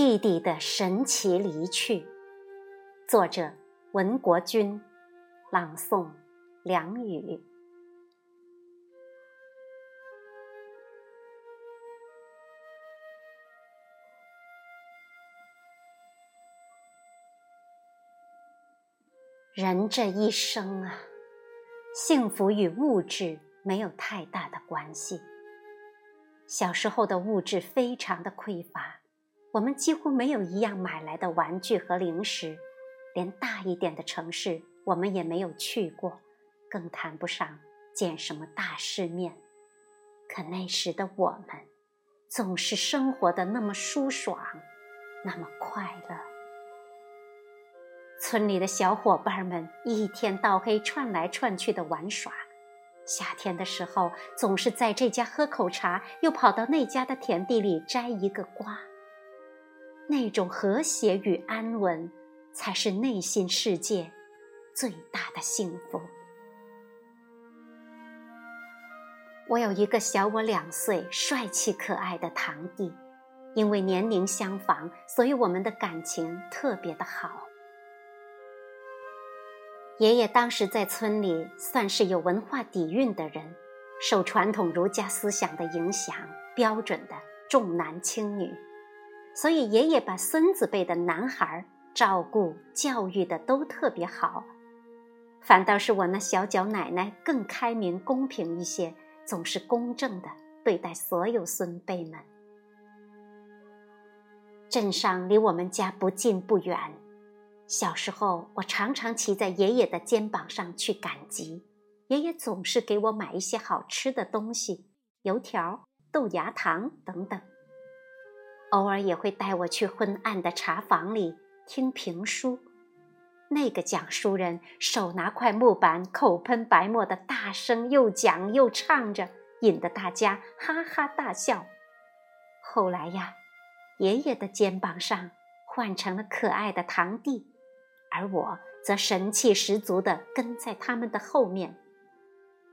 弟弟的神奇离去，作者文国军，朗诵梁宇。人这一生啊，幸福与物质没有太大的关系。小时候的物质非常的匮乏。我们几乎没有一样买来的玩具和零食，连大一点的城市我们也没有去过，更谈不上见什么大世面。可那时的我们，总是生活的那么舒爽，那么快乐。村里的小伙伴们一天到黑串来串去的玩耍，夏天的时候总是在这家喝口茶，又跑到那家的田地里摘一个瓜。那种和谐与安稳，才是内心世界最大的幸福。我有一个小我两岁、帅气可爱的堂弟，因为年龄相仿，所以我们的感情特别的好。爷爷当时在村里算是有文化底蕴的人，受传统儒家思想的影响，标准的重男轻女。所以，爷爷把孙子辈的男孩照顾、教育的都特别好，反倒是我那小脚奶奶更开明、公平一些，总是公正的对待所有孙辈们。镇上离我们家不近不远，小时候我常常骑在爷爷的肩膀上去赶集，爷爷总是给我买一些好吃的东西，油条、豆芽糖等等。偶尔也会带我去昏暗的茶房里听评书，那个讲书人手拿块木板，口喷白沫的大声又讲又唱着，引得大家哈哈大笑。后来呀，爷爷的肩膀上换成了可爱的堂弟，而我则神气十足地跟在他们的后面。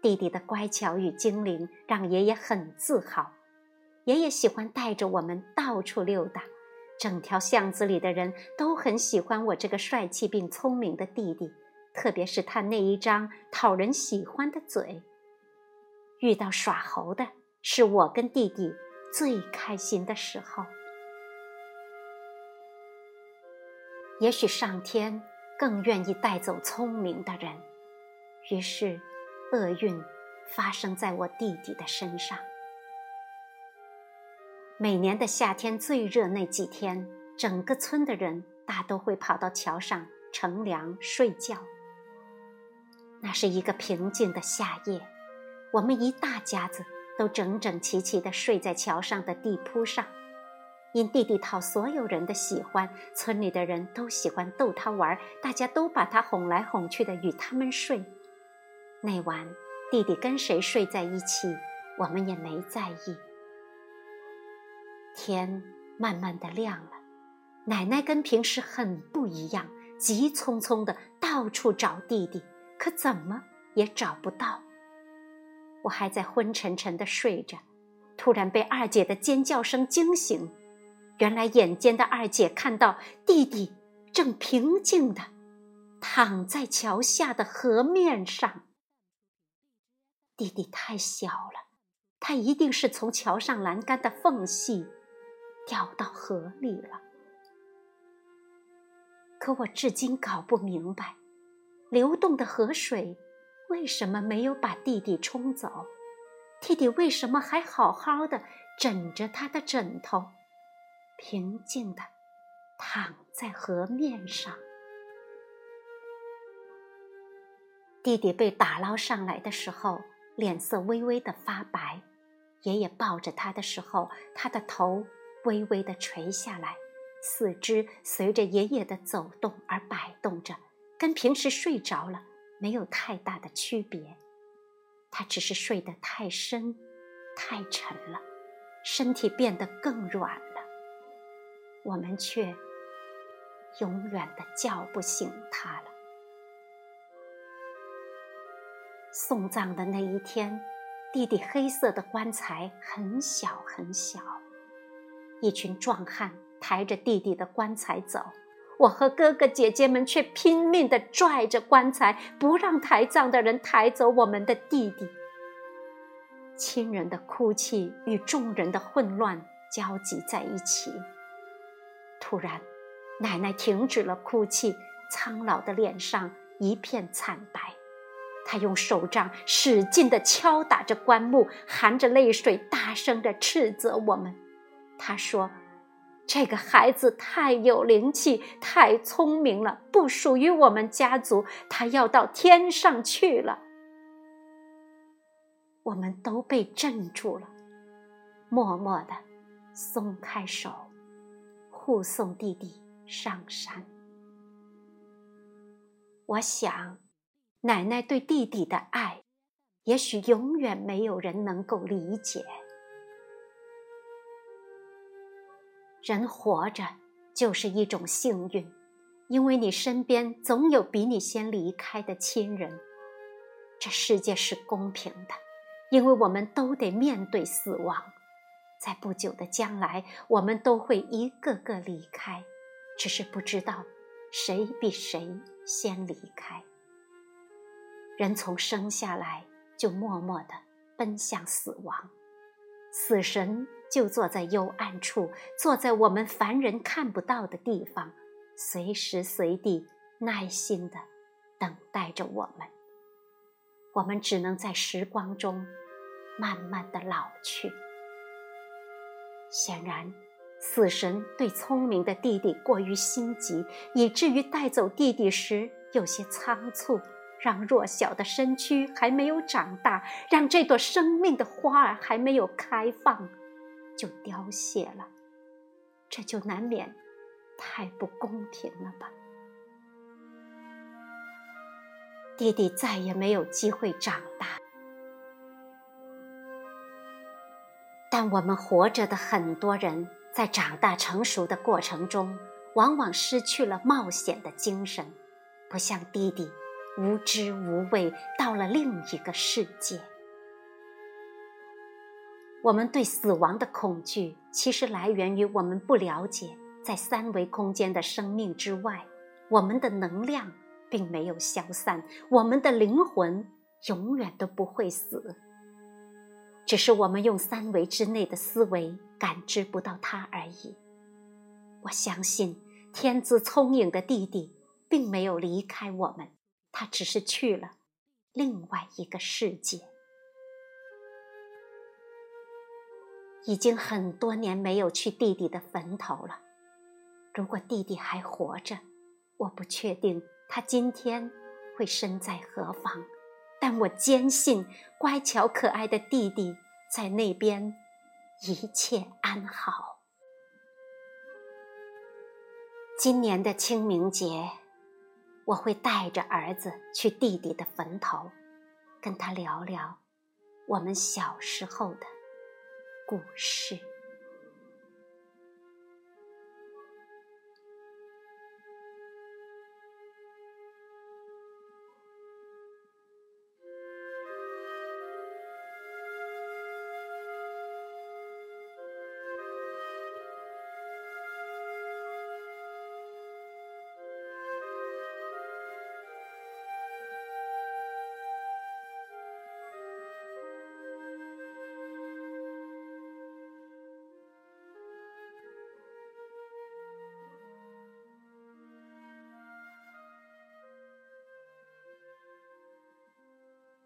弟弟的乖巧与精灵让爷爷很自豪。爷爷喜欢带着我们到处溜达，整条巷子里的人都很喜欢我这个帅气并聪明的弟弟，特别是他那一张讨人喜欢的嘴。遇到耍猴的，是我跟弟弟最开心的时候。也许上天更愿意带走聪明的人，于是厄运发生在我弟弟的身上。每年的夏天最热那几天，整个村的人大都会跑到桥上乘凉睡觉。那是一个平静的夏夜，我们一大家子都整整齐齐地睡在桥上的地铺上。因弟弟讨所有人的喜欢，村里的人都喜欢逗他玩，大家都把他哄来哄去的与他们睡。那晚，弟弟跟谁睡在一起，我们也没在意。天慢慢的亮了，奶奶跟平时很不一样，急匆匆的到处找弟弟，可怎么也找不到。我还在昏沉沉的睡着，突然被二姐的尖叫声惊醒。原来眼尖的二姐看到弟弟正平静的躺在桥下的河面上。弟弟太小了，他一定是从桥上栏杆的缝隙。掉到河里了。可我至今搞不明白，流动的河水为什么没有把弟弟冲走？弟弟为什么还好好的枕着他的枕头，平静的躺在河面上？弟弟被打捞上来的时候，脸色微微的发白。爷爷抱着他的时候，他的头。微微的垂下来，四肢随着爷爷的走动而摆动着，跟平时睡着了没有太大的区别。他只是睡得太深、太沉了，身体变得更软了。我们却永远的叫不醒他了。送葬的那一天，弟弟黑色的棺材很小很小。一群壮汉抬着弟弟的棺材走，我和哥哥姐姐们却拼命地拽着棺材，不让抬葬的人抬走我们的弟弟。亲人的哭泣与众人的混乱交集在一起。突然，奶奶停止了哭泣，苍老的脸上一片惨白。她用手杖使劲地敲打着棺木，含着泪水，大声地斥责我们。他说：“这个孩子太有灵气，太聪明了，不属于我们家族。他要到天上去了。”我们都被镇住了，默默的松开手，护送弟弟上山。我想，奶奶对弟弟的爱，也许永远没有人能够理解。人活着就是一种幸运，因为你身边总有比你先离开的亲人。这世界是公平的。因为我们都得面对死亡，在不久的将来，我们都会一个个离开，只是不知道谁比谁先离开。人从生下来就默默地奔向死亡，死神就坐在幽暗处，坐在我们凡人看不到的地方，随时随地耐心地等待着我们。我们只能在时光中。慢慢的老去。显然，死神对聪明的弟弟过于心急，以至于带走弟弟时有些仓促，让弱小的身躯还没有长大，让这朵生命的花儿还没有开放，就凋谢了。这就难免太不公平了吧？弟弟再也没有机会长大。但我们活着的很多人，在长大成熟的过程中，往往失去了冒险的精神，不像弟弟无知无畏，到了另一个世界。我们对死亡的恐惧，其实来源于我们不了解，在三维空间的生命之外，我们的能量并没有消散，我们的灵魂永远都不会死。只是我们用三维之内的思维感知不到它而已。我相信天资聪颖的弟弟并没有离开我们，他只是去了另外一个世界。已经很多年没有去弟弟的坟头了。如果弟弟还活着，我不确定他今天会身在何方。但我坚信，乖巧可爱的弟弟在那边，一切安好。今年的清明节，我会带着儿子去弟弟的坟头，跟他聊聊我们小时候的故事。